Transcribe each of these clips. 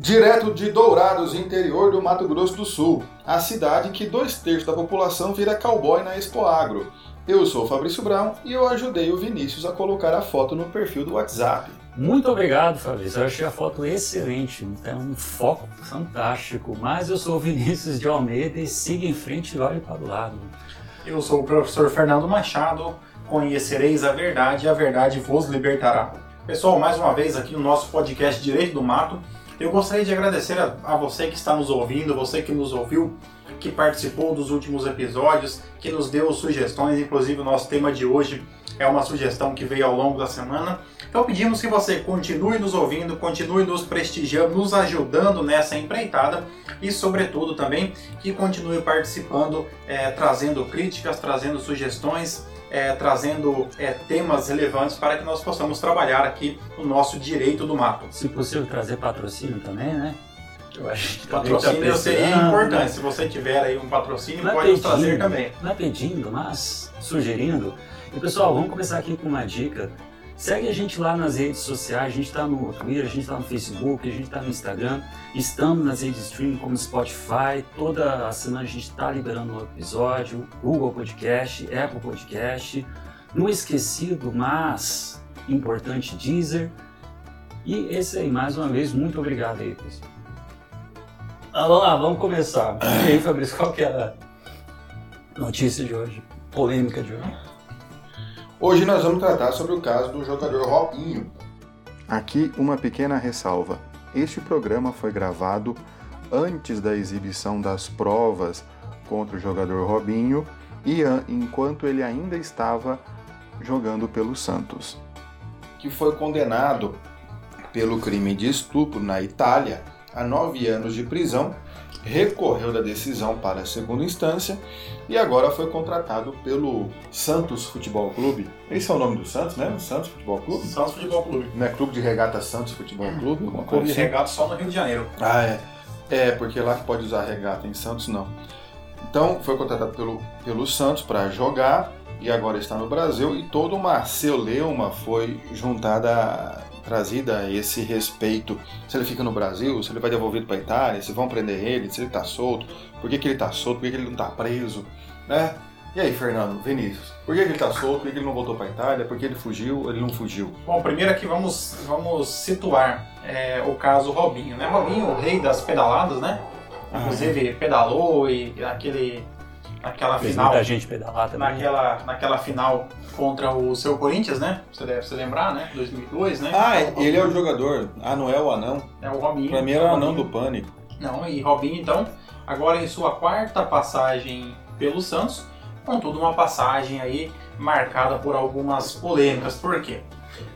Direto de Dourados, interior do Mato Grosso do Sul, a cidade que dois terços da população vira cowboy na Expo Agro. Eu sou Fabrício Brown e eu ajudei o Vinícius a colocar a foto no perfil do WhatsApp. Muito obrigado, Fabrício. Eu achei a foto excelente, tem um foco fantástico. Mas eu sou o Vinícius de Almeida e siga em frente e olhe para o lado. Eu sou o professor Fernando Machado. Conhecereis a verdade e a verdade vos libertará. Pessoal, mais uma vez aqui no nosso podcast Direito do Mato. Eu gostaria de agradecer a, a, você que está nos ouvindo, você que nos ouviu, que participou dos últimos episódios, que nos deu sugestões, inclusive o nosso tema de hoje é uma sugestão que veio ao longo da semana. Então pedimos que você continue nos ouvindo, continue nos prestigiando, nos ajudando nessa empreitada e, sobretudo, também que continue participando, é, trazendo críticas, trazendo sugestões é, trazendo é, temas relevantes para que nós possamos trabalhar aqui no nosso direito do mato. Se possível, trazer patrocínio também, né? Eu acho que patrocínio tá seria importante. Se você tiver aí um patrocínio, não é pode pedindo, trazer também. Não é pedindo, mas sugerindo. E pessoal, vamos começar aqui com uma dica Segue a gente lá nas redes sociais, a gente está no Twitter, a gente está no Facebook, a gente está no Instagram, estamos nas redes de streaming como Spotify, toda semana a gente está liberando um episódio, Google Podcast, Apple Podcast, no esquecido, mas importante Deezer. E esse aí, mais uma vez, muito obrigado aí, pessoal. Vamos lá, vamos começar. E aí, Fabrício, qual que é a notícia de hoje? Polêmica de hoje? Hoje nós vamos tratar sobre o caso do jogador Robinho. Aqui uma pequena ressalva. Este programa foi gravado antes da exibição das provas contra o jogador Robinho e enquanto ele ainda estava jogando pelo Santos. Que foi condenado pelo crime de estupro na Itália a nove anos de prisão recorreu da decisão para a segunda instância e agora foi contratado pelo Santos Futebol Clube. Esse é o nome do Santos, né? Santos Futebol Clube? Santos Futebol Clube. Não é Clube de Regata Santos Futebol Clube? Clube de assim? regata só no Rio de Janeiro. Ah, é. É, porque lá que pode usar regata, em Santos não. Então, foi contratado pelo, pelo Santos para jogar e agora está no Brasil e toda uma celeuma foi juntada trazida esse respeito, se ele fica no Brasil, se ele vai devolvido para a Itália, se vão prender ele, se ele está solto, por que, que ele está solto, por que, que ele não está preso, né? E aí, Fernando, Vinícius, por que, que ele está solto, por que, que ele não voltou para a Itália, por que ele fugiu, ele não fugiu? Bom, primeiro aqui vamos, vamos situar é, o caso Robinho, né? Robinho, o rei das pedaladas, né? Inclusive ah, pedalou e aquele naquela Fez final. Muita gente pedalar também. Naquela, naquela final contra o seu Corinthians, né? Você deve se lembrar, né? 2002, né? Ah, ele é o jogador. Ah, não é o anão? É o Robinho. Pra mim era o anão do pânico. Não, e Robinho, então, agora em sua quarta passagem pelo Santos, contudo uma passagem aí marcada por algumas polêmicas. Por quê?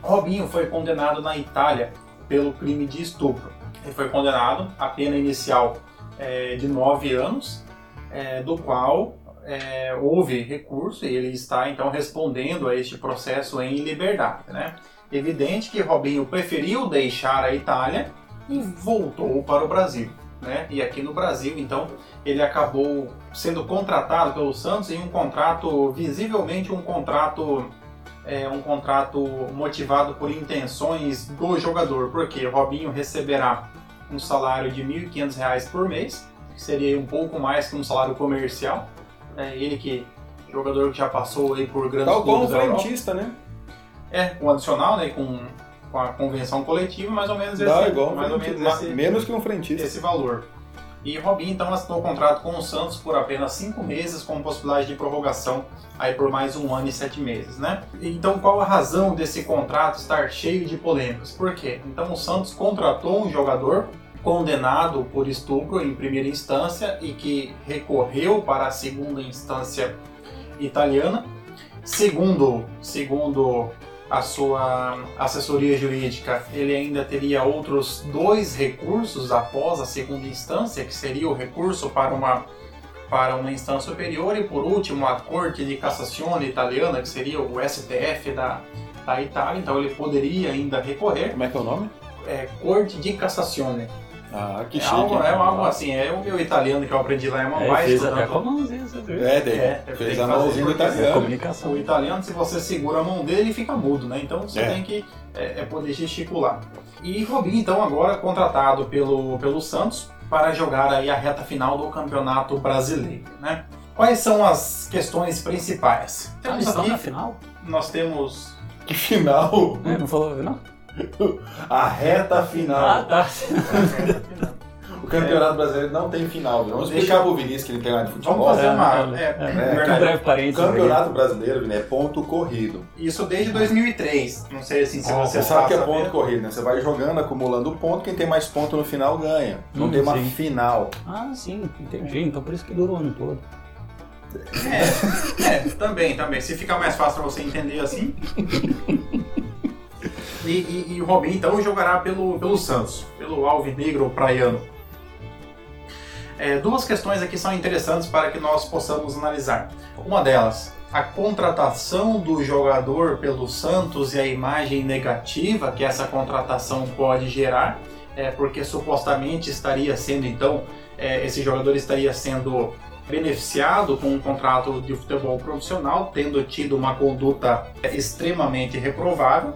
Robinho foi condenado na Itália pelo crime de estupro. Ele foi condenado à pena inicial é, de nove anos, é, do qual é, houve recurso e ele está então respondendo a este processo em liberdade. Né? Evidente que Robinho preferiu deixar a Itália e voltou para o Brasil. Né? E aqui no Brasil, então, ele acabou sendo contratado pelo Santos em um contrato, visivelmente um contrato, é, um contrato motivado por intenções do jogador, porque Robinho receberá um salário de R$ 1.500 por mês, que seria um pouco mais que um salário comercial, é ele que jogador que já passou aí por grandes Tal como frentista, né? É, com adicional, né? Com, com a convenção coletiva, mais ou menos Dá esse, igual, mais ou menos esse, menos que um frentista. Esse valor. E Robinho então assinou o contrato com o Santos por apenas cinco meses, com possibilidade de prorrogação aí por mais um ano e sete meses, né? Então qual a razão desse contrato estar cheio de polêmicas? Por quê? Então o Santos contratou um jogador condenado por estupro em primeira instância e que recorreu para a segunda instância italiana. Segundo, segundo a sua assessoria jurídica, ele ainda teria outros dois recursos após a segunda instância, que seria o recurso para uma para uma instância superior e por último a Corte de Cassazione italiana, que seria o STF da, da Itália, então ele poderia ainda recorrer. Como é que é o nome? É, Corte de Cassazione Ah, que É chique. algo, hein? é algo assim, é o meu italiano que eu aprendi lá, é uma É, mais fez até com a mãozinha, você viu? É, tem. É, fez a mãozinha do italiano. Comunicação. O italiano, se você segura a mão dele, ele fica mudo, né? Então você É. tem que é, é poder gesticular. E Robinho, então, agora contratado pelo, pelo Santos para jogar aí a reta final do Campeonato Brasileiro, né? Quais são as questões principais? Ah, Temos estão aqui, na final? nós temos Que final! É, não falou não? A reta Ah, final. tá. O Campeonato Brasileiro não tem final. viu? Vamos explicar pro Vinícius que ele tem lá de futebol. Vamos fazer É, uma... é, É, é. é um breve parênteses. aqui. Campeonato Brasileiro, Vini, é ponto corrido. Isso desde 2003. Não sei assim se Ah, você Você sabe que é ponto sabendo. corrido, né? Você vai jogando, acumulando ponto, quem tem mais ponto no final ganha. Não Hum, tem uma sim. final. Ah, sim, entendi. Então por isso que durou o ano todo. É, é, também, também. Se ficar mais fácil pra você entender assim. E, e, e o Robinho então jogará pelo, pelo Santos, pelo Alvinegro Praiano. É, duas questões aqui são interessantes para que nós possamos analisar. Uma delas, a contratação do jogador pelo Santos e a imagem negativa que essa contratação pode gerar, é, porque supostamente estaria sendo então, é, esse jogador estaria sendo beneficiado com um contrato de futebol profissional, tendo tido uma conduta extremamente reprovável.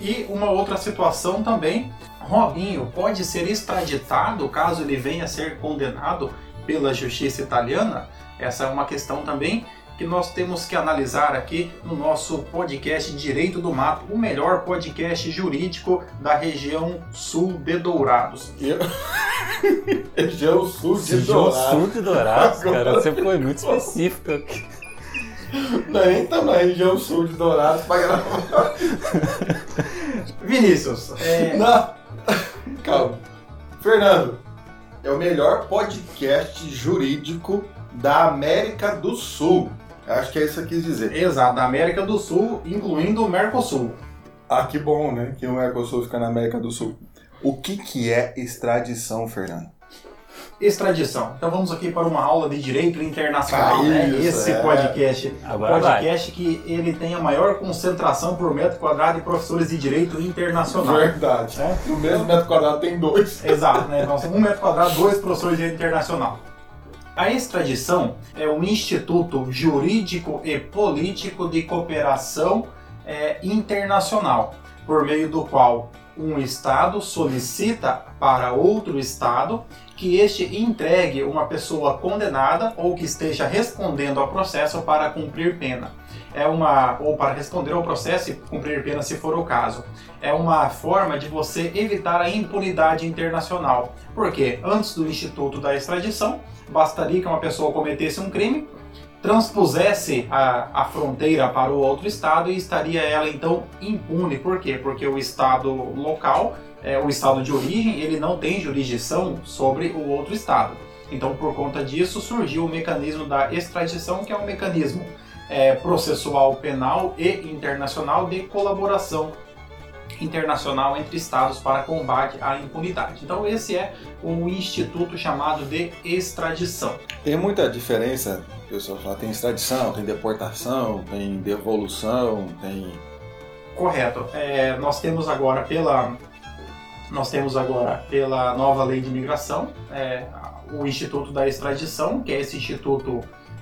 E uma outra situação também, Robinho pode ser extraditado caso ele venha a ser condenado pela justiça italiana. Essa é uma questão também que nós temos que analisar aqui no nosso podcast Direito do Mato, o melhor podcast jurídico da região sul de Dourados. Região Sul de Região Dourado. Sul de Dourados, cara. Você foi muito específico aqui. Nós nem estamos na região Sul de Dourados pra gravar. Vinícius, é, Não. Calma. Fernando, é o melhor podcast jurídico da América do Sul. Acho que é isso que eu quis dizer. exato, da América do Sul, incluindo o Mercosul. Ah, que bom, né? Que o Mercosul fica na América do Sul. O que, que é extradição, Fernando? Extradição. Então vamos aqui para uma aula de direito internacional, Ah, né? isso, Esse é. podcast, Agora vai. podcast que ele tem a maior concentração por metro quadrado de professores de direito internacional. Verdade. É? No mesmo metro quadrado tem dois. Exato, né? Nós temos um metro quadrado, dois professores de direito internacional. A extradição é um instituto jurídico e político de cooperação é, internacional, por meio do qual um Estado solicita para outro Estado que este entregue uma pessoa condenada ou que esteja respondendo ao processo para cumprir pena. É uma ou para responder ao processo e cumprir pena se for o caso. É uma forma de você evitar a impunidade internacional. Porque antes do Instituto da Extradição, bastaria que uma pessoa cometesse um crime, transpusesse a, a fronteira para o outro estado e estaria ela então impune. Por quê? Porque o estado local, é, o estado de origem, ele não tem jurisdição sobre o outro estado. Então, por conta disso, surgiu o mecanismo da extradição, que é um mecanismo é, processual penal e internacional de colaboração internacional entre estados para combate à impunidade. Então, esse é o instituto chamado de extradição. Tem muita diferença, fala, tem extradição, tem deportação, tem devolução, tem. Correto. É, nós temos agora pela nós temos agora pela nova lei de imigração é, o Instituto da Extradição, que é esse instituto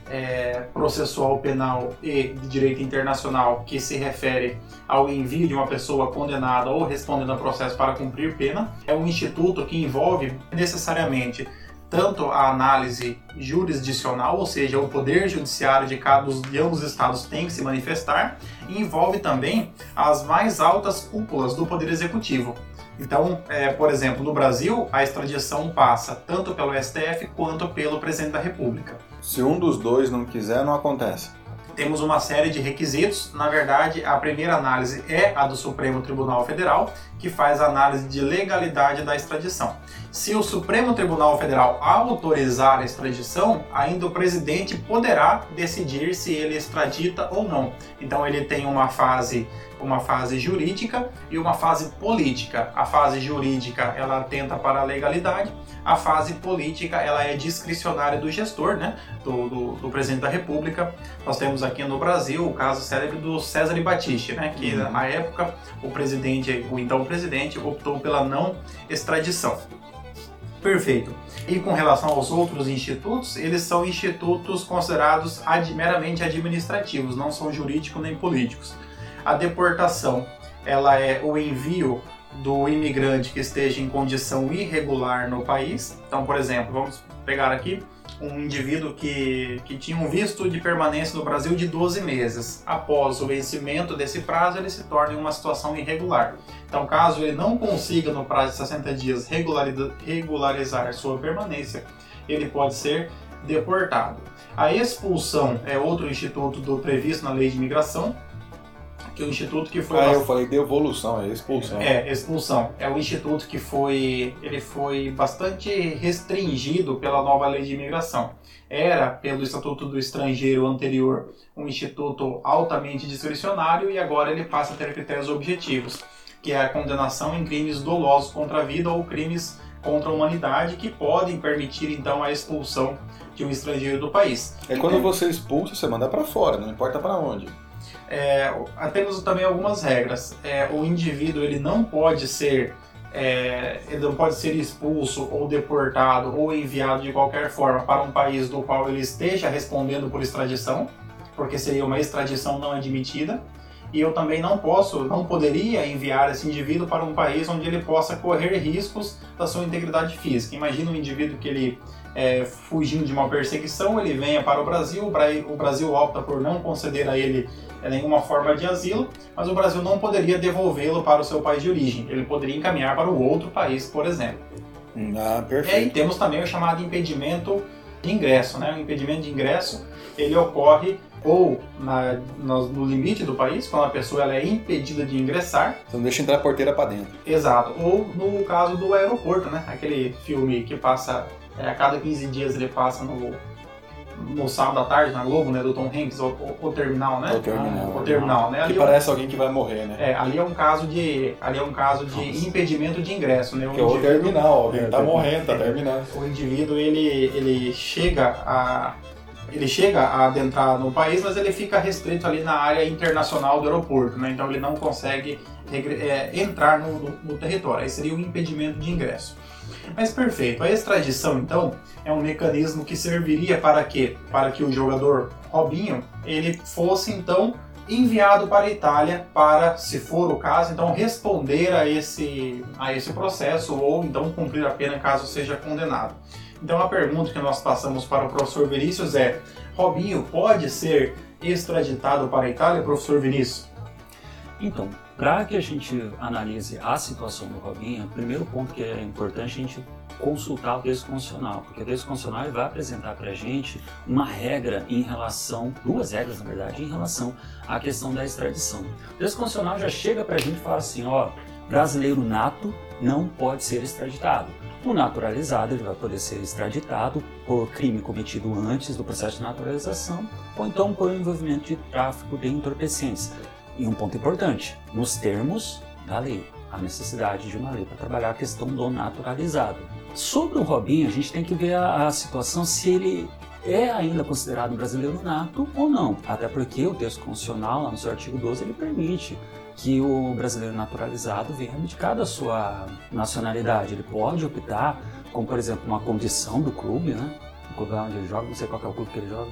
é, processual penal e de direito internacional que se refere ao envio de uma pessoa condenada ou respondendo a processo para cumprir pena. É um instituto que envolve necessariamente tanto a análise jurisdicional, ou seja, o poder judiciário de cada dos de ambos os estados tem que se manifestar, e envolve também as mais altas cúpulas do poder executivo. Então, é, por exemplo, no Brasil, a extradição passa tanto pelo STF quanto pelo presidente da República. Se um dos dois não quiser, não acontece. Temos uma série de requisitos. Na verdade, a primeira análise é a do Supremo Tribunal Federal, que faz a análise de legalidade da extradição. Se o Supremo Tribunal Federal autorizar a extradição, ainda o presidente poderá decidir se ele extradita ou não. Então ele tem uma fase uma fase jurídica e uma fase política. A fase jurídica ela atenta para a legalidade, a fase política ela é discricionária do gestor, né, do, do, do presidente da República. Nós temos aqui no Brasil o caso célebre do César Batiste, né, que na época o presidente, o então presidente, optou pela não extradição. Perfeito. E com relação aos outros institutos, eles são institutos considerados ad, meramente administrativos, não são jurídicos nem políticos. A deportação, ela é o envio do imigrante que esteja em condição irregular no país. Então, por exemplo, vamos pegar aqui um indivíduo que, que tinha um visto de permanência no Brasil de 12 meses. Após o vencimento desse prazo, ele se torna em uma situação irregular. Então, caso ele não consiga, no prazo de 60 dias, regularizar sua permanência, ele pode ser deportado. A expulsão é outro instituto do previsto na lei de imigração, que é o instituto que foi. Ah, eu falei devolução, é expulsão. É, expulsão. É o instituto que foi, ele foi bastante restringido pela nova lei de imigração. Era, pelo Estatuto do Estrangeiro anterior, um instituto altamente discricionário e agora ele passa a ter critérios objetivos, que é a condenação em crimes dolosos contra a vida ou crimes contra a humanidade que podem permitir então a expulsão de um estrangeiro do país. É quando você expulsa, você manda para fora, não importa para onde é, temos também algumas regras. É, o indivíduo ele não pode ser é, ele não pode ser expulso ou deportado ou enviado de qualquer forma para um país do qual ele esteja respondendo por extradição, porque seria uma extradição não admitida. E eu também não posso, não poderia enviar esse indivíduo para um país onde ele possa correr riscos da sua integridade física. Imagina um indivíduo que ele é, fugindo de uma perseguição, ele venha para o Brasil, o Brasil opta por não conceder a ele é, nenhuma forma de asilo, mas o Brasil não poderia devolvê-lo para o seu país de origem. Ele poderia encaminhar para o outro país, por exemplo. Ah, perfeito. E temos também o chamado impedimento de ingresso. Né? O impedimento de ingresso ele ocorre ou na, no, limite do país, quando a pessoa ela é impedida de ingressar. Você não deixa entrar a porteira para dentro. Exato. Ou no caso do aeroporto, né? Aquele filme que passa é, a cada 15 dias ele passa no, no sábado à tarde na Globo, né, do Tom Hanks, o, o, o Terminal, né? O Terminal. o Terminal, né? Ali que é parece alguém que vai morrer, né? É, ali é um caso de, ali é um caso de Nossa. impedimento de ingresso, né? O que é o Terminal, alguém é, tá morrendo, tá terminando. O indivíduo, ele, ele chega a ele chega a adentrar no país, mas ele fica restrito ali na área internacional do aeroporto, né? Então ele não consegue é, entrar no, no, no território. Aí seria um impedimento de ingresso. Mas perfeito. A extradição, então, é um mecanismo que serviria para quê? Para que o jogador Robinho ele fosse então enviado para a Itália para, se for o caso, então responder a esse, a esse processo ou então cumprir a pena caso seja condenado. Então a pergunta que nós passamos para o professor Vinícius é: Robinho pode ser extraditado para a Itália, professor Vinícius? Então, para que a gente analise a situação do Robinho, o primeiro ponto que é importante a gente consultar o texto constitucional, porque o texto constitucional vai apresentar para a gente uma regra em relação, duas regras na verdade, em relação à questão da extradição. O texto constitucional já chega para a gente e fala assim, ó, brasileiro nato não pode ser extraditado. O naturalizado ele vai poder ser extraditado por crime cometido antes do processo de naturalização ou então por envolvimento de tráfico de entorpecentes. E um ponto importante, nos termos da lei, a necessidade de uma lei para trabalhar a questão do naturalizado. Sobre o Robinho, a gente tem que ver a, a situação se ele é ainda considerado brasileiro nato ou não. Até porque o texto constitucional, lá no seu artigo 12, ele permite que o brasileiro naturalizado venha abdicar da sua nacionalidade. Ele pode optar, como por exemplo, uma condição do clube, né? O clube lá onde ele joga, não sei qual é o clube que ele joga.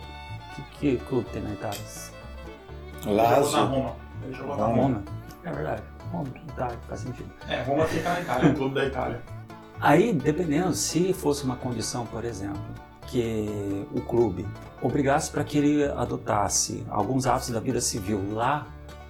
Que, que clube tem na Itália? Lazio. Na Roma. Ele jogou na Roma. É verdade. Roma, Itália, faz sentido. É, Roma fica na Itália, o clube da Itália. Aí, dependendo, se fosse uma condição, por exemplo, que o clube obrigasse para que ele adotasse alguns atos da vida civil lá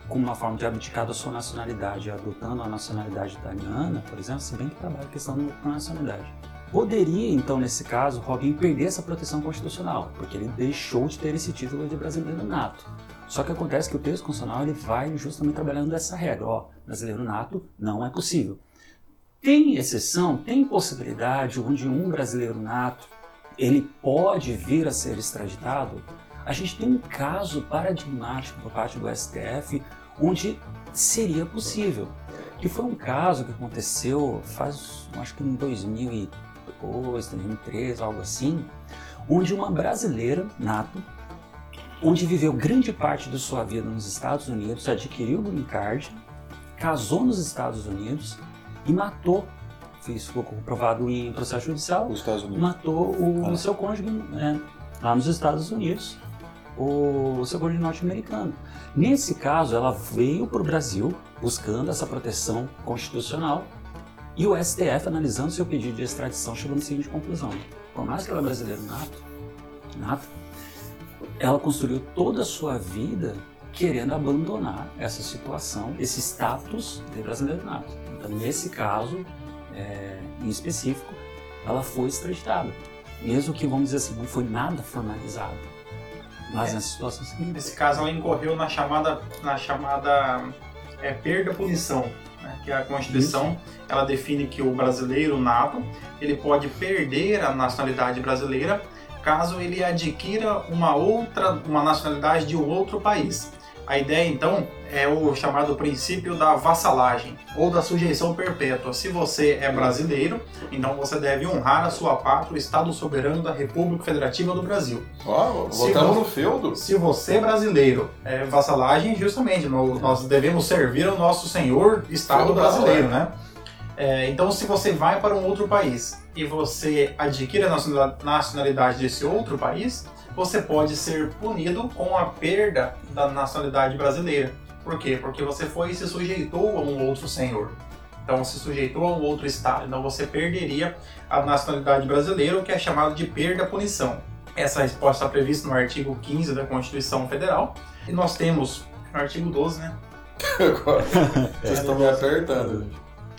como uma forma de abdicar da sua nacionalidade, adotando a nacionalidade italiana, por exemplo, se bem que trabalha a questão da nacionalidade. Poderia, então, nesse caso, Robin perder essa proteção constitucional, porque ele deixou de ter esse título de brasileiro nato. Só que acontece que o texto constitucional ele vai justamente trabalhando essa regra, ó, brasileiro nato não é possível. Tem exceção, tem possibilidade onde um brasileiro nato ele pode vir a ser extraditado. A gente tem um caso paradigmático por parte do STF onde seria possível. Que foi um caso que aconteceu faz, acho que em 2002, 2003, algo assim, onde uma brasileira nato onde viveu grande parte de sua vida nos Estados Unidos, adquiriu o green card, casou nos Estados Unidos e matou isso ficou comprovado em processo judicial, Os Estados Unidos. matou o Ah. seu cônjuge né, lá nos Estados Unidos, o cônjuge norte-americano. Nesse caso, ela veio para o Brasil buscando essa proteção constitucional e o STF, analisando seu pedido de extradição, chegou na seguinte conclusão: por mais que ela é brasileira nato, nato, ela construiu toda a sua vida querendo abandonar essa situação, esse status de brasileiro nato. Então, nesse caso, é, em específico, ela foi extraditada. Mesmo que, vamos dizer assim, não foi nada formalizado. Mas É. nessa situação seguinte. Nesse caso, ela incorreu na chamada, na chamada é, perda-punição, né? que a Constituição ela define que o brasileiro nato ele pode perder a nacionalidade brasileira caso ele adquira uma outra, uma nacionalidade de um outro país. A ideia, então, é o chamado princípio da vassalagem ou da sujeição perpétua. Se você é brasileiro, então você deve honrar a sua pátria, o Estado soberano da República Federativa do Brasil. Ó, Se voltamos no feudo. Se você é brasileiro, é vassalagem, justamente, nós devemos servir ao nosso Senhor Estado Feudal, brasileiro, é. né? É, então, se você vai para um outro país e você adquire a nacionalidade desse outro país, você pode ser punido com a perda da nacionalidade brasileira. Por quê? Porque você foi e se sujeitou a um outro senhor. Então, se sujeitou a um outro estado. Então, você perderia a nacionalidade brasileira, o que é chamado de perda-punição. Essa resposta está prevista no artigo 15 da Constituição Federal. E nós temos no artigo 12, né? Agora, vocês estão me apertando.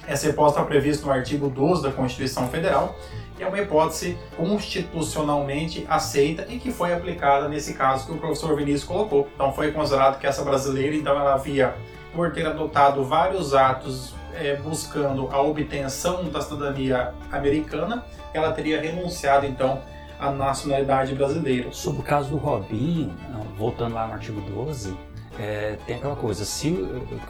Essa hipótese está prevista no artigo 12 da Constituição Federal e é uma hipótese constitucionalmente aceita e que foi aplicada nesse caso que o professor Vinícius colocou. Então foi considerado que essa brasileira, então ela havia, por ter adotado vários atos eh, buscando a obtenção da cidadania americana, ela teria renunciado então à nacionalidade brasileira. Sobre o caso do Robinho, voltando lá no artigo 12, é, tem aquela coisa, se,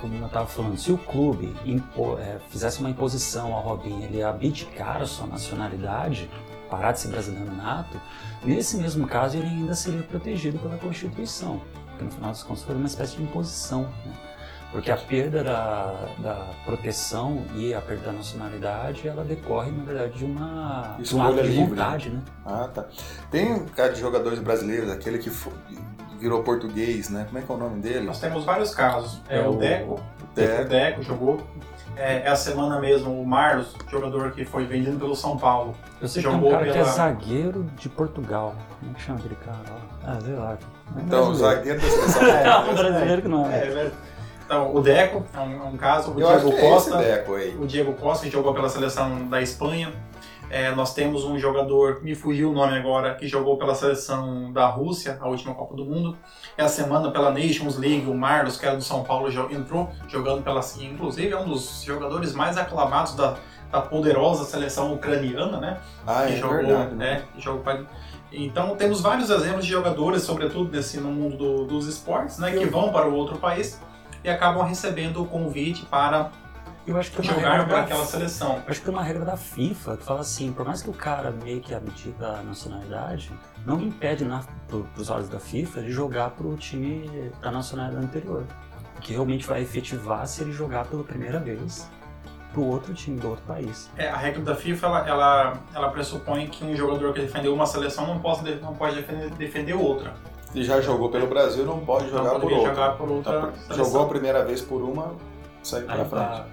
como eu estava falando, se o clube impo- é, fizesse uma imposição ao Robinho, ele abdicar a sua nacionalidade, parar de ser brasileiro nato, nesse mesmo caso ele ainda seria protegido pela Constituição, porque no final das contas foi uma espécie de imposição, né? porque a perda da, da proteção e a perda da nacionalidade, ela decorre, na verdade, de, uma, de um ato de livre, vontade, né? Ah, tá. Tem um cara de jogadores brasileiros, aquele que fo- virou português, né? Como é que é o nome dele? Nós temos vários casos. É, É o o- Deco, Deco. o Deco jogou. É, essa semana mesmo, o Marlos, jogador que foi vendido pelo São Paulo. Eu sei que tem um Jogou cara que é pela- zagueiro de Portugal. Como é que chama aquele cara lá? Ah, sei lá. É Então, o zagueiro da seleção. É, um brasileiro que não É, é. é, então, o Deco é um, é um caso. O Eu acho Diego que é Costa. esse Deco aí. o Diego Costa, que jogou pela seleção da Espanha. É, nós temos um jogador, me fugiu o nome agora, que jogou pela seleção da Rússia, a última Copa do Mundo. Essa semana, pela Nations League, o Marlos, que era do São Paulo, entrou jogando pela. Inclusive, é um dos jogadores mais aclamados da, da poderosa seleção ucraniana, né? Ah, que é jogou, verdade. né? que jogou pra- Então temos vários exemplos de jogadores, sobretudo nesse, no mundo do- dos esportes, né? Que vão para o outro país e acabam recebendo o convite para Eu acho que uma jogar regra para da- aquela seleção. Eu acho que tem uma regra da FIFA que fala assim, por mais que o cara meio que abdica a nacionalidade, não impede na, pro, pros olhos da FIFA de jogar pro time da nacionalidade anterior. Que realmente vai efetivar se ele jogar pela primeira vez pro outro time do outro país. É, a regra da FIFA ela, ela, ela pressupõe que um jogador que defendeu uma seleção não, possa, não pode defender, defender outra. E já jogou pelo Brasil, não pode jogar não por outra. jogar por outra Tá, jogou a primeira vez por uma, segue pra Aí, frente. pra,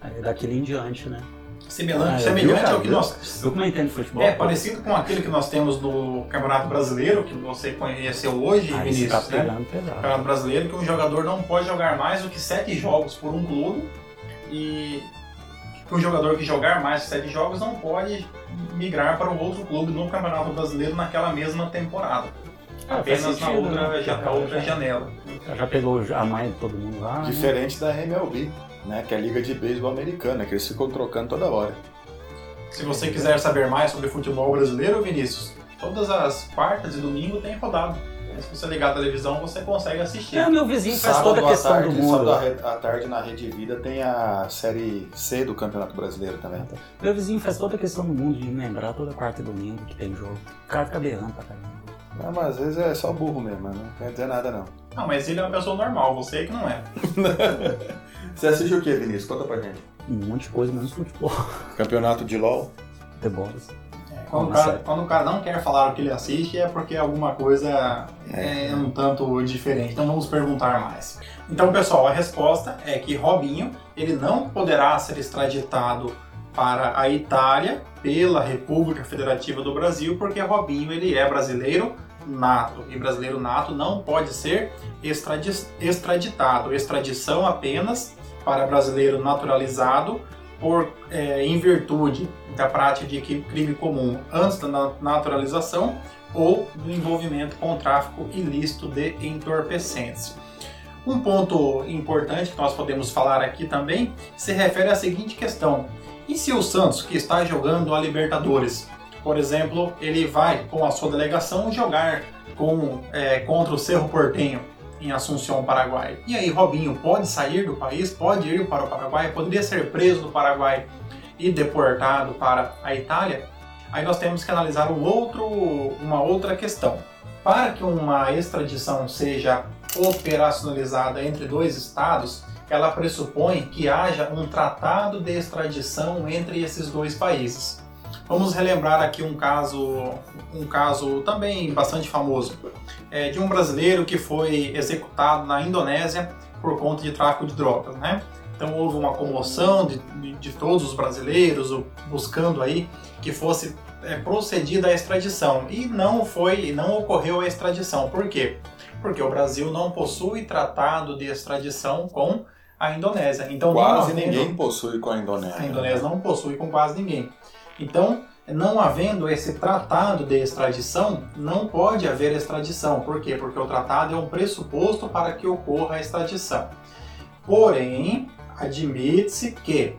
aí daqui em diante, né? Semelhante, Ah, semelhante vi, ao que nós. Eu comentei no futebol. É, parecido com aquele que nós temos do Campeonato Brasileiro, que você conheceu hoje, você Vinícius, tá né? pesado. Campeonato Brasileiro, que um jogador não pode jogar mais do que sete jogos por um clube e que um jogador que jogar mais de sete jogos não pode migrar para um outro clube no Campeonato Brasileiro naquela mesma temporada. Ah, Apenas na sentido, outra, né? já, outra janela. Já pegou a mãe de todo mundo lá. né? Diferente da MLB, né? Que é a Liga de Beisebol Americana, que eles ficam trocando toda hora. Se você quiser saber mais sobre futebol brasileiro, Vinícius, todas as quartas e domingo tem rodado. Se você ligar a televisão, você consegue assistir. É, meu vizinho faz toda a questão tarde, do mundo. sábado à tarde na Rede Vida tem a Série C do Campeonato Brasileiro também. Meu vizinho faz toda a questão do mundo de lembrar toda quarta e domingo que tem jogo. O cara fica berrando pra caramba. Não, mas às vezes é só burro mesmo, não quer dizer nada não. Ah, mas ele é uma pessoa normal, você é que não é. Você assiste o que, Vinícius? Conta pra gente. Um monte de coisa menos futebol. Campeonato de LOL? The Balls. Quando, o cara, quando o cara não quer falar o que ele assiste, é porque alguma coisa é, um tanto diferente. Então vamos perguntar mais. Então, pessoal, a resposta é que Robinho ele não poderá ser extraditado para a Itália pela República Federativa do Brasil, porque Robinho ele é brasileiro nato e brasileiro nato não pode ser extradi- extraditado. Extradição apenas para brasileiro naturalizado por é, em virtude da prática de cri- crime comum antes da na- naturalização ou do envolvimento com o tráfico ilícito de entorpecentes. Um ponto importante que nós podemos falar aqui também se refere à seguinte questão: e se o Santos, que está jogando a Libertadores, por exemplo, ele vai com a sua delegação jogar com, é, contra o Cerro Portenho em Assunção, Paraguai. E aí, Robinho pode sair do país, pode ir para o Paraguai, poderia ser preso no Paraguai e deportado para a Itália? Aí nós temos que analisar um outro, uma outra questão. Para que uma extradição seja operacionalizada entre dois estados, ela pressupõe que haja um tratado de extradição entre esses dois países. Vamos relembrar aqui um caso, um caso também bastante famoso, é, de um brasileiro que foi executado na Indonésia por conta de tráfico de drogas, né? Então houve uma comoção de, de, de todos os brasileiros buscando aí que fosse é, procedida a extradição e não foi, não ocorreu a extradição. Por quê? Porque o Brasil não possui tratado de extradição com a Indonésia. Então Quase ninguém possui com a Indonésia. a Indonésia não possui com quase ninguém. Então, não havendo esse tratado de extradição, não pode haver extradição. Por quê? Porque o tratado é um pressuposto para que ocorra a extradição. Porém, admite-se que,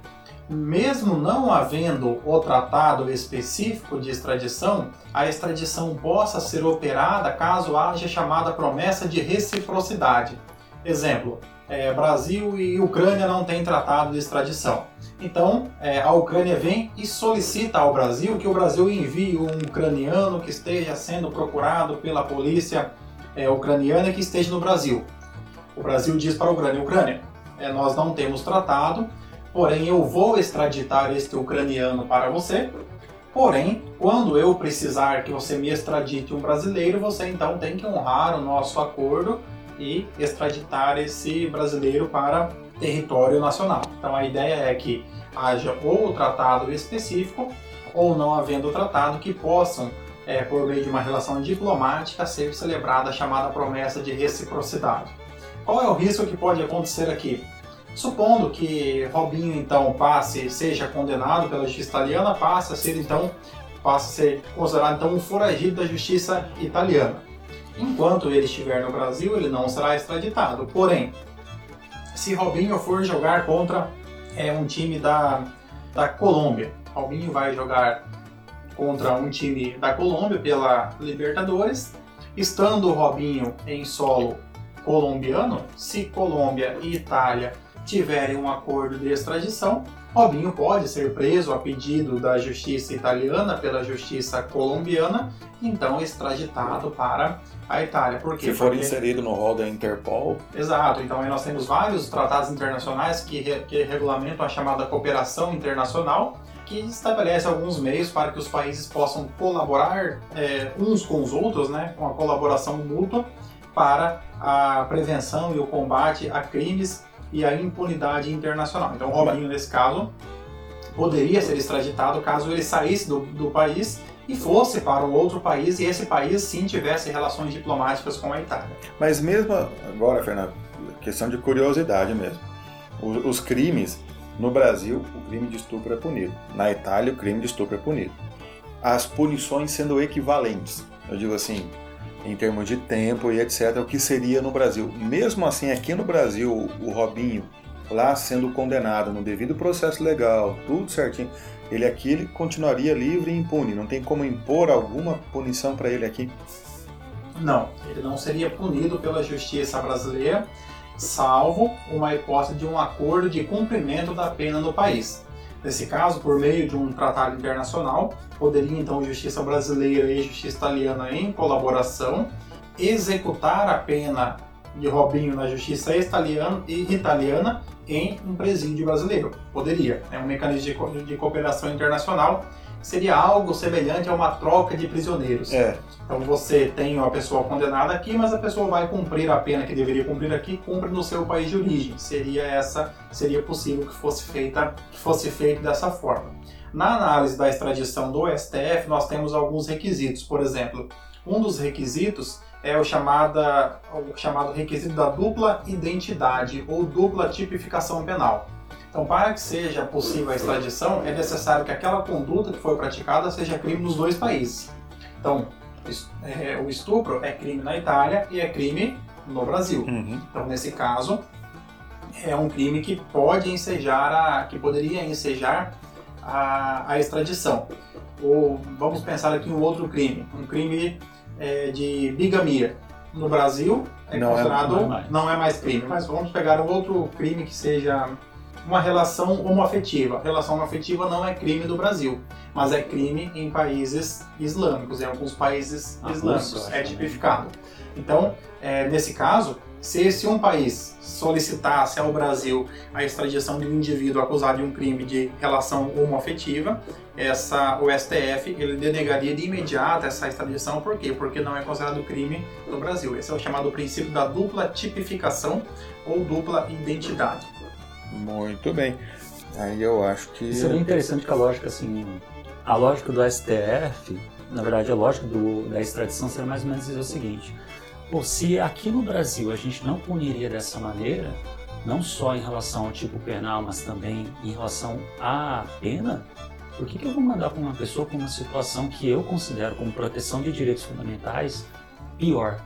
mesmo não havendo o tratado específico de extradição, a extradição possa ser operada caso haja chamada promessa de reciprocidade. Exemplo, é, Brasil e Ucrânia não têm tratado de extradição. Então, é, a Ucrânia vem e solicita ao Brasil que o Brasil envie um ucraniano que esteja sendo procurado pela polícia é, ucraniana que esteja no Brasil. O Brasil diz para a Ucrânia: Ucrânia, é, nós não temos tratado, porém eu vou extraditar este ucraniano para você. Porém, quando eu precisar que você me extradite um brasileiro, você então tem que honrar o nosso acordo e extraditar esse brasileiro para território nacional. Então a ideia é que haja ou tratado específico ou não havendo tratado que possam, é, por meio de uma relação diplomática, ser celebrada a chamada promessa de reciprocidade. Qual é o risco que pode acontecer aqui? Supondo que Robinho então passe, seja condenado pela justiça italiana, passe a ser então passe a ser considerado então um foragido da justiça italiana. Enquanto ele estiver no Brasil, ele não será extraditado. Porém, se Robinho for jogar contra é, um time da, da Colômbia, Robinho vai jogar contra um time da Colômbia pela Libertadores, estando Robinho em solo colombiano, se Colômbia e Itália tiverem um acordo de extradição, Robinho pode ser preso a pedido da justiça italiana pela justiça colombiana, então extraditado para a Itália. Por quê? Se for Porque- inserido no rol da Interpol, Exato, então aí nós temos vários tratados internacionais que, re- que regulamentam a chamada cooperação internacional, que estabelece alguns meios para que os países possam colaborar é, uns com os outros, né, com a colaboração mútua, para a prevenção e o combate a crimes e a impunidade internacional. Então, Robinho, nesse caso, poderia ser extraditado caso ele saísse do, do país e fosse para um outro país e esse país sim tivesse relações diplomáticas com a Itália. Mas mesmo agora, Fernando, questão de curiosidade mesmo. O- Os crimes, no Brasil, o crime de estupro é punido. Na Itália, o crime de estupro é punido. As punições sendo equivalentes. Eu digo assim, em termos de tempo e etc., o que seria no Brasil. Mesmo assim, aqui no Brasil, o Robinho, lá sendo condenado no devido processo legal, tudo certinho, ele aqui ele continuaria livre e impune. Não tem como impor alguma punição para ele aqui. Não, ele não seria punido pela justiça brasileira, salvo uma hipótese de um acordo de cumprimento da pena no país. Nesse caso, por meio de um tratado internacional, poderia então a justiça brasileira e a justiça italiana, em colaboração, executar a pena de Robinho na justiça italiana, italiana em um presídio brasileiro. Poderia. É um mecanismo de, de cooperação internacional seria algo semelhante a uma troca de prisioneiros. É. Então você tem uma pessoa condenada aqui, mas a pessoa vai cumprir a pena que deveria cumprir aqui, cumpre no seu país de origem. Seria essa, seria possível que fosse feita, que fosse feito dessa forma. Na análise da extradição do STF, nós temos alguns requisitos. Por exemplo, um dos requisitos é o, chamada, o chamado requisito da dupla identidade ou dupla tipificação penal. Então, para que seja possível a extradição, é necessário que aquela conduta que foi praticada seja crime nos dois países. Então, é, o estupro é crime na Itália e é crime no Brasil. Uhum. Então, nesse caso, é um crime que pode ensejar a, que poderia ensejar a, a extradição. Ou vamos pensar aqui em um outro crime, um crime é, de bigamia. No Brasil é Não é- considerado não é mais. não é mais crime, mas vamos pegar um outro crime que seja uma relação homoafetiva. Relação homoafetiva não é crime do Brasil, mas é crime em países islâmicos, em alguns países Ah, islâmicos, Rússia, é tipificado. Então, é, nesse caso, se, se um país solicitasse ao Brasil a extradição de um indivíduo acusado de um crime de relação homoafetiva, essa, o STF ele denegaria de imediato essa extradição, por quê? Porque não é considerado crime no Brasil. Esse é o chamado princípio da dupla tipificação ou dupla identidade. Muito bem. Aí eu acho que. Isso é bem interessante que a lógica, assim, a lógica do STF, na verdade, a lógica do, da extradição seria mais ou menos dizer o seguinte: pô, se aqui no Brasil a gente não puniria dessa maneira, não só em relação ao tipo penal, mas também em relação à pena, por que, que eu vou mandar para uma pessoa com uma situação que eu considero como proteção de direitos fundamentais pior?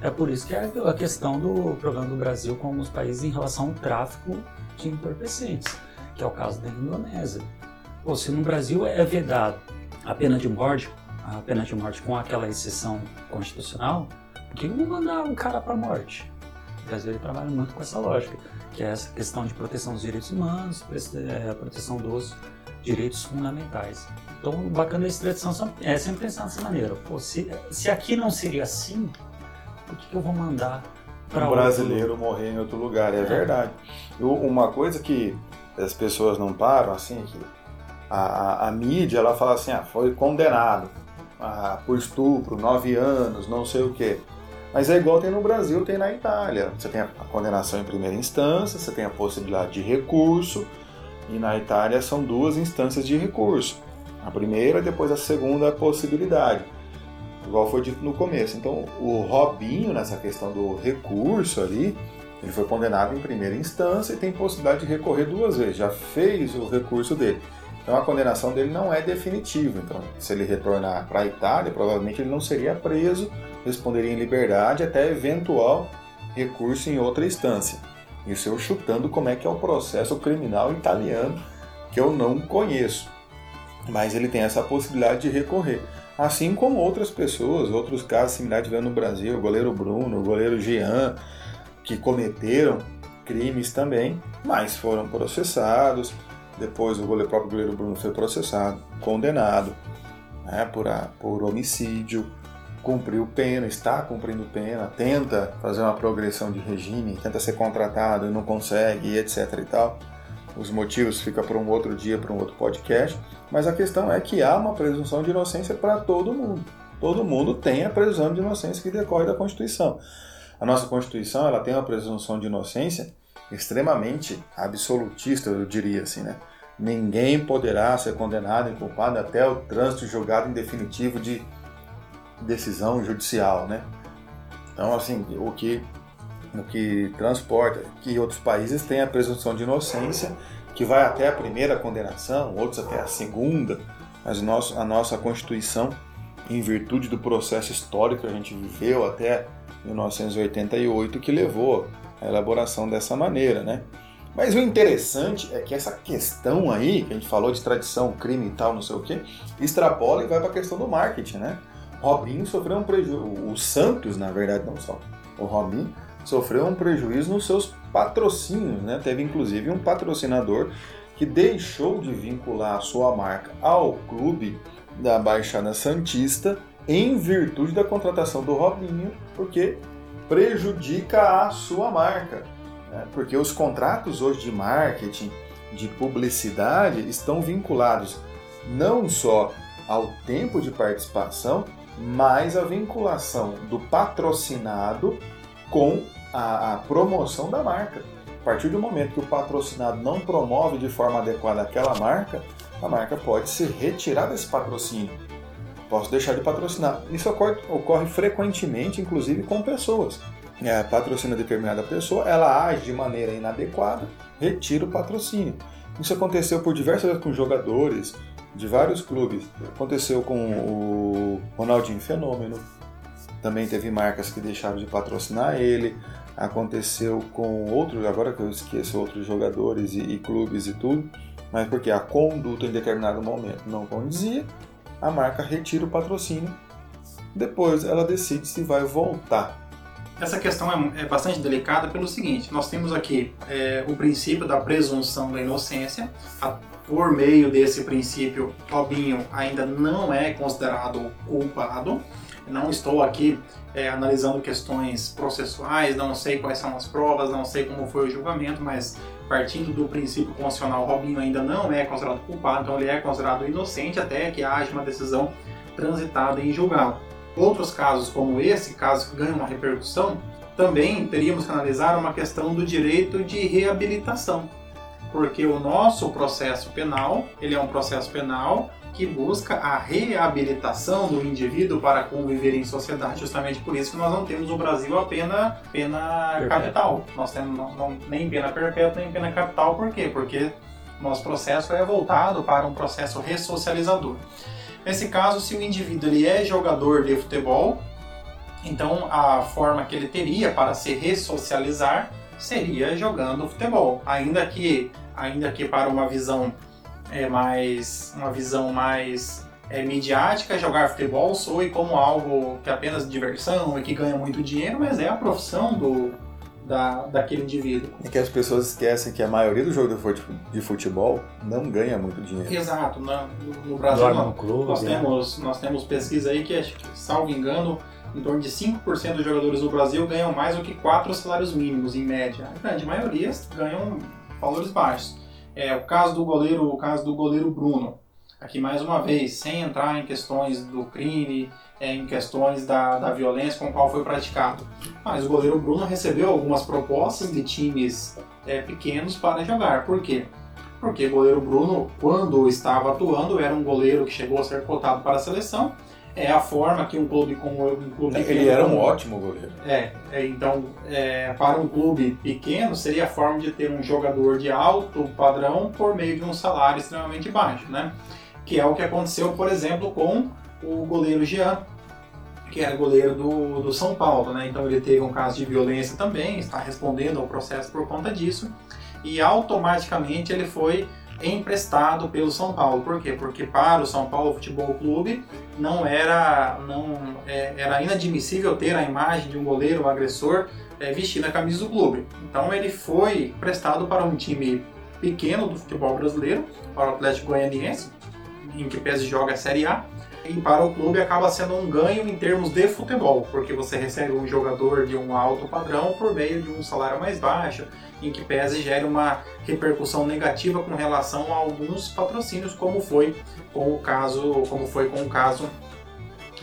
É por isso que é a questão do programa do Brasil com alguns países em relação ao tráfico de entorpecentes, que é o caso da Indonésia. Pô, se no Brasil é vedado a pena de morte, a pena de morte com aquela exceção constitucional, por que eu vou mandar um cara para a morte? O Brasil ele trabalha muito com essa lógica, que é essa questão de proteção dos direitos humanos, é, a proteção dos direitos fundamentais. Então, o bacana da extradição é sempre pensar dessa maneira. Pô, se, se aqui não seria assim, por que, que eu vou mandar para um brasileiro morrer em outro lugar, é, verdade. Eu- uma coisa que as pessoas não param, assim, que a, a, a mídia, ela fala assim, ah, foi condenado ah, por estupro, nove anos, não sei o quê. Mas é igual tem no Brasil, tem na Itália. Você tem a condenação em primeira instância, você tem a possibilidade de recurso, e na Itália são duas instâncias de recurso. A primeira, depois a segunda possibilidade igual foi dito no começo. Então, o Robinho, nessa questão do recurso ali, ele foi condenado em primeira instância e tem possibilidade de recorrer duas vezes. Já fez o recurso dele. Então, a condenação dele não é definitiva. Então, se ele retornar para a Itália, provavelmente ele não seria preso, responderia em liberdade até eventual recurso em outra instância. Isso eu chutando como é que é o processo criminal italiano, que eu não conheço. Mas ele tem essa possibilidade de recorrer. Assim como outras pessoas, outros casos similares tivemos no Brasil, o goleiro Bruno, o goleiro Jean, que cometeram crimes também, mas foram processados. Depois o goleiro, próprio goleiro Bruno foi processado, condenado né, por, a- por homicídio, cumpriu pena, está cumprindo pena, tenta fazer uma progressão de regime, tenta ser contratado e não consegue, etc e tal. Os motivos fica para um outro dia, para um outro podcast. Mas a questão é que há uma presunção de inocência para todo mundo. Todo mundo tem a presunção de inocência que decorre da Constituição. A nossa Constituição ela tem uma presunção de inocência extremamente absolutista, eu diria assim, né? Ninguém poderá ser condenado e culpado até o trânsito julgado em definitivo de decisão judicial, né? Então, assim, o que o que transporta que outros países têm a presunção de inocência que vai até a primeira condenação, outros até a segunda, mas nosso, a nossa Constituição, em virtude do processo histórico que a gente viveu até 1988, que levou à elaboração dessa maneira, né? Mas o interessante é que essa questão aí, que a gente falou de tradição, crime e tal, não sei o quê, extrapola e vai para a questão do marketing, né? Robinho sofreu um prejuízo, o Santos, na verdade, não só, o Robinho sofreu um prejuízo nos seus patrocínios, né? Teve inclusive um patrocinador que deixou de vincular a sua marca ao clube da Baixada Santista em virtude da contratação do Robinho, porque prejudica a sua marca. Né? Porque os contratos hoje de marketing, de publicidade, estão vinculados não só ao tempo de participação, mas a vinculação do patrocinado com a, a promoção da marca. A partir do momento que o patrocinado não promove de forma adequada aquela marca, a marca pode se retirar desse patrocínio. Posso deixar de patrocinar. Isso ocorre, ocorre frequentemente, inclusive com pessoas. É, patrocina determinada pessoa, ela age de maneira inadequada, retira o patrocínio. Isso aconteceu por diversas vezes com jogadores de vários clubes. Aconteceu com o Ronaldinho Fenômeno, também teve marcas que deixaram de patrocinar ele. Aconteceu com outros, agora que eu esqueço, outros jogadores e, e clubes e tudo, mas porque a conduta em determinado momento não condizia, a marca retira o patrocínio. Depois ela decide se vai voltar. Essa questão é, é bastante delicada pelo seguinte: nós temos aqui é, o princípio da presunção da inocência. A, por meio desse princípio, Robinho ainda não é considerado culpado. Não estou aqui é, analisando questões processuais, não sei quais são as provas, não sei como foi o julgamento, mas partindo do princípio constitucional, Robinho ainda não é considerado culpado, então ele é considerado inocente até que haja uma decisão transitada em julgado. Outros casos como esse, casos que ganham uma repercussão, também teríamos que analisar uma questão do direito de reabilitação, porque o nosso processo penal, ele é um processo penal que busca a reabilitação do indivíduo para conviver em sociedade. Justamente por isso que nós não temos no Brasil a pena, pena capital. Nós temos não, não, nem pena perpétua, nem pena capital. Por quê? Porque nosso processo é voltado para um processo ressocializador. Nesse caso, se o indivíduo ele é jogador de futebol, então a forma que ele teria para se ressocializar seria jogando futebol, ainda que ainda que para uma visão é mais uma visão mais é, midiática, jogar futebol soe como algo que é apenas diversão e que ganha muito dinheiro, mas é a profissão do, da, daquele indivíduo. É que as pessoas esquecem que a maioria do jogo de futebol não ganha muito dinheiro. Exato. No, no Brasil nós, clube, nós, né? temos, nós temos pesquisa aí que, salvo engano, em torno de 5% dos jogadores do Brasil ganham mais do que 4 salários mínimos, em média. A grande maioria ganham valores baixos. É, o caso do goleiro, o caso do goleiro Bruno. Aqui mais uma vez, sem entrar em questões do crime, é, em questões da, da violência com qual foi praticado. Mas o goleiro Bruno recebeu algumas propostas de times é, pequenos para jogar. Por quê? Porque o goleiro Bruno, quando estava atuando, era um goleiro que chegou a ser cotado para a seleção é a forma que um clube como um clube ele era um ótimo goleiro. É, é então é, para um clube pequeno seria a forma de ter um jogador de alto padrão por meio de um salário extremamente baixo né? Que é o que aconteceu por exemplo com o goleiro Jean que era goleiro do, do São Paulo né? Então ele teve um caso de violência também está respondendo ao processo por conta disso e automaticamente ele foi emprestado pelo São Paulo. Por quê? Porque para o São Paulo Futebol Clube não era, não, é, era inadmissível ter a imagem de um goleiro um agressor é, vestindo a camisa do clube. Então ele foi prestado para um time pequeno do futebol brasileiro, para o Atlético Goianiense, em que PES joga a Série A. Para o clube acaba sendo um ganho em termos de futebol, porque você recebe um jogador de um alto padrão por meio de um salário mais baixo, em que pese gere uma repercussão negativa com relação a alguns patrocínios, como foi com o caso, como foi com o caso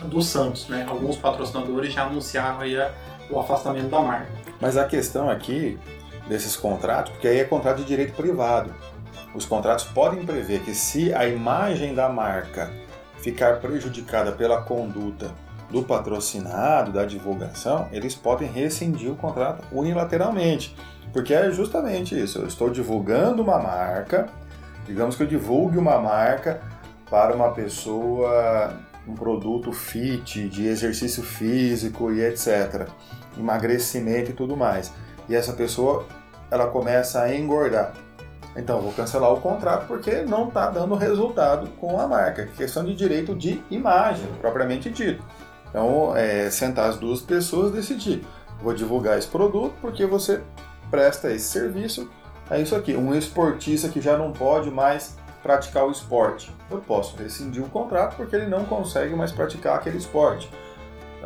do Santos, né? Alguns patrocinadores já anunciaram aí o afastamento da marca. Mas a questão aqui desses contratos, porque aí é contrato de direito privado. Os contratos podem prever que se a imagem da marca ficar prejudicada pela conduta do patrocinado, da divulgação, eles podem rescindir o contrato unilateralmente. Porque é justamente isso. Eu estou divulgando uma marca, digamos que eu divulgue uma marca para uma pessoa, um produto fit, de exercício físico e etc. Emagrecimento e tudo mais. E essa pessoa, ela começa a engordar. Então, vou cancelar o contrato porque não está dando resultado com a marca. Questão de direito de imagem, propriamente dito. Então, é, sentar as duas pessoas e decidir. Vou divulgar esse produto porque você presta esse serviço, é isso aqui. Um esportista que já não pode mais praticar o esporte. Eu posso rescindir o contrato porque ele não consegue mais praticar aquele esporte.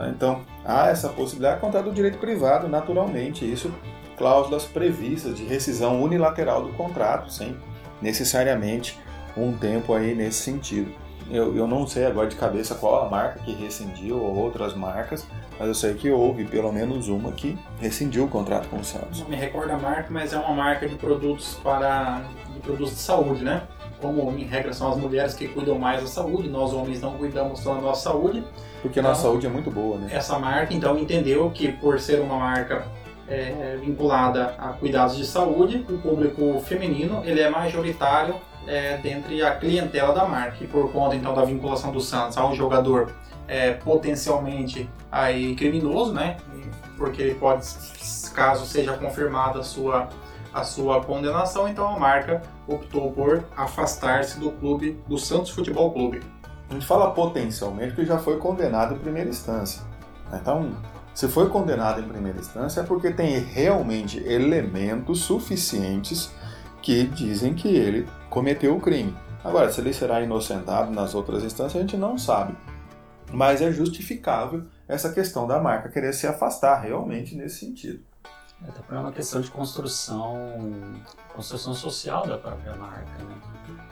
Então, há essa possibilidade contra do direito privado, naturalmente. Isso, cláusulas previstas de rescisão unilateral do contrato, sem necessariamente um tempo aí nesse sentido. Eu, eu não sei agora de cabeça qual a marca que rescindiu ou outras marcas, mas eu sei que houve pelo menos uma que rescindiu o contrato com o Santos. Não me recordo a marca, mas é uma marca de produtos para de produtos de saúde, né? Como em regra são as mulheres que cuidam mais da saúde, nós homens não cuidamos da nossa saúde. Porque a nossa Então, saúde é muito boa, né? Essa marca então entendeu que por ser uma marca é, vinculada a cuidados de saúde, o público feminino ele é majoritário é, dentre a clientela da marca. E por conta então da vinculação do Santos ao jogador é, potencialmente aí criminoso, né? Porque ele pode, caso seja confirmada a sua a sua condenação, então a marca optou por afastar-se do clube, do Santos Futebol Clube. A gente fala potencialmente porque já foi condenado em primeira instância. Então, se foi condenado em primeira instância é porque tem realmente elementos suficientes que dizem que ele cometeu o crime. Agora, se ele será inocentado nas outras instâncias, a gente não sabe. Mas é justificável essa questão da marca querer se afastar realmente nesse sentido. Até por uma questão de construção, construção social da própria marca, né?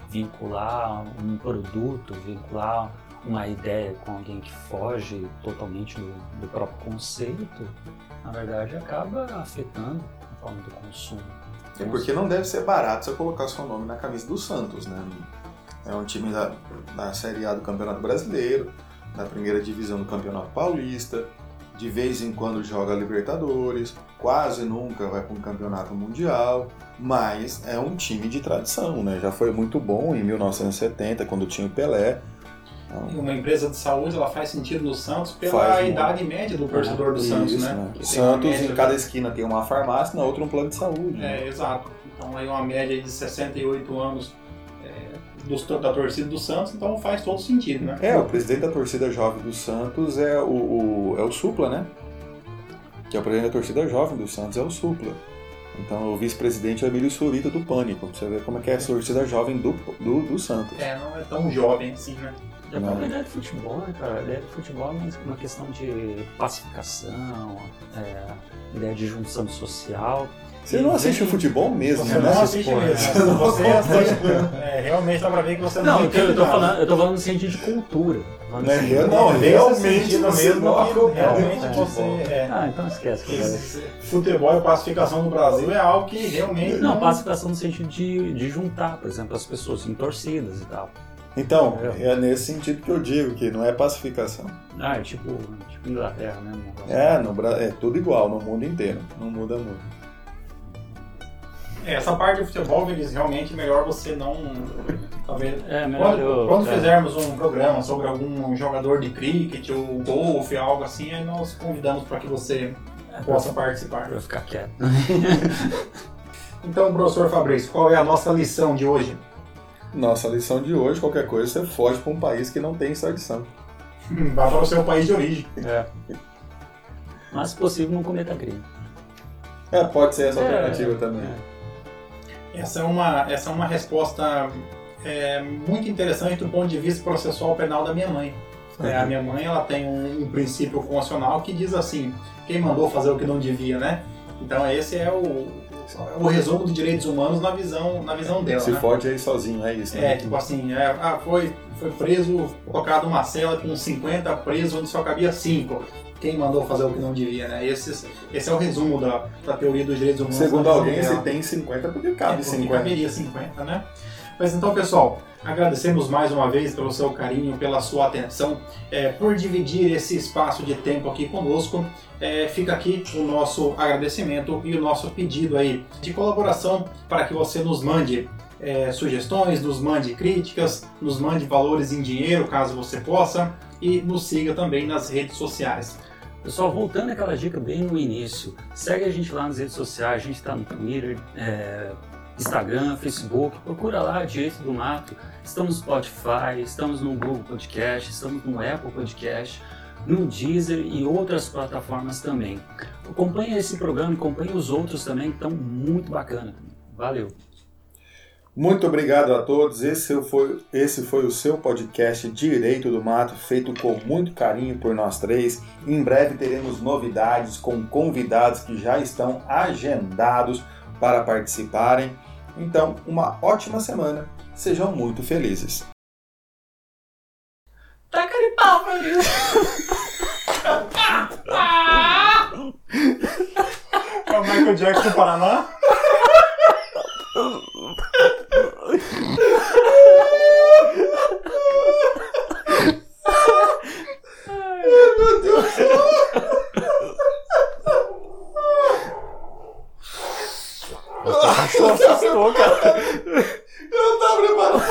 Vincular um produto, vincular uma ideia com alguém que foge totalmente do, do próprio conceito, na verdade acaba afetando a forma do consumo. É porque não deve ser barato você colocar seu nome na camisa do Santos, né? É um time da, da Série A do Campeonato Brasileiro, da primeira divisão do Campeonato Paulista, de vez em quando joga Libertadores, quase nunca vai para um campeonato mundial, mas é um time de tradição, né? Já foi muito bom em 1970, quando tinha o Pelé. E uma empresa de saúde ela faz sentido no Santos pela Faz idade média do torcedor do Santos, Isso, né? Tem Santos, média- em cada esquina tem uma farmácia, na outra um plano de saúde. né? É, exato. Então aí uma média de 68 anos é, dos- da torcida do Santos, então faz todo sentido, né? É, o presidente da torcida jovem do Santos é o, o- é o Supla, né? Que é o presidente da torcida jovem do Santos, é o Supla. Então o vice-presidente é o Emílio Surita do Pânico, pra você ver como é que é a torcida jovem do, do, do Santos. É, não é tão jovem assim, né? E a Não. própria ideia do futebol, né, cara? A ideia do futebol é uma questão de pacificação, é, ideia de junção social. Você não assiste o futebol mesmo, Você né? não assiste Pô, mesmo. é. né? Você assiste. É, realmente dá pra ver que você não, Não, eu tô, eu tô falando, eu tô falando no sentido de cultura. Né, assim, real- não, Nesse realmente sentido você mesmo não que realmente o você é, Ah, então esquece. esse futebol e pacificação no Brasil é algo que realmente Não, pacificação no sentido de, de juntar, por exemplo, as pessoas em torcidas e tal. Então, é nesse sentido que eu digo que não é pacificação. Ah, é tipo, tipo Inglaterra, né? É, no, Bra- é tudo igual no mundo inteiro. Não muda muito. É, essa parte do futebol, eles realmente é melhor você não. Talvez. É, melhor Quando, eu. quando é, fizermos um programa sobre algum jogador de cricket ou golfe, algo assim, aí nós convidamos para que você é, possa pra, participar. eu ficar quieto. Então, professor Fabrício, qual é a nossa lição de hoje? Nossa lição de hoje, qualquer coisa, você foge para um país que não tem extradição. Vá para o seu país de origem. É. Mas, se possível, não cometa crime. É, pode ser essa É, alternativa também. é. Essa é uma, essa é uma resposta é, muito interessante do ponto de vista processual penal da minha mãe. É, a minha mãe ela tem um, um princípio constitucional que diz assim: quem mandou fazer o que não devia, né? Então esse é o, o resumo dos direitos humanos na visão, na visão dela. Se né? fode aí sozinho, é isso, né? É, tipo assim, é, ah, foi, foi preso, colocado numa cela com 50 presos onde só cabia 5. Quem mandou fazer o que não devia, né? Esse, esse é o resumo da, da teoria dos direitos humanos. Segundo alguém, dela. se tem 50, porque É, cabe porque 50. caberia 50, né? Mas então, pessoal, agradecemos mais uma vez pelo seu carinho, pela sua atenção, é, por dividir esse espaço de tempo aqui conosco. É, fica aqui o nosso agradecimento e o nosso pedido aí de colaboração para que você nos mande é, sugestões, nos mande críticas, nos mande valores em dinheiro, caso você possa, e nos siga também nas redes sociais. Pessoal, voltando àquela dica bem no início, segue a gente lá nas redes sociais, a gente está no Twitter, é, Instagram, Facebook, procura lá Direito do Mato. Estamos no Spotify, estamos no Google Podcast, estamos no Apple Podcast, no Deezer e outras plataformas também. Acompanhe esse programa, acompanhe os outros também que estão muito bacana. Valeu! Muito obrigado a todos. Esse foi, esse foi o seu podcast Direito do Mato, feito com muito carinho por nós três. Em breve teremos novidades com convidados que já estão agendados para participarem. Então, uma ótima semana. Sejam muito felizes. Taca de pau mim. É o Michael Jackson do Paraná? Assustou, cara. Eu não tava preparado.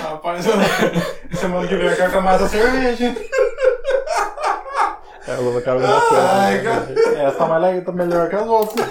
Rapaz, eu... semana que vem eu quero tomar essa cerveja. É, eu vou colocar o Ai, cara. Essa tá mais tá melhor que as outras.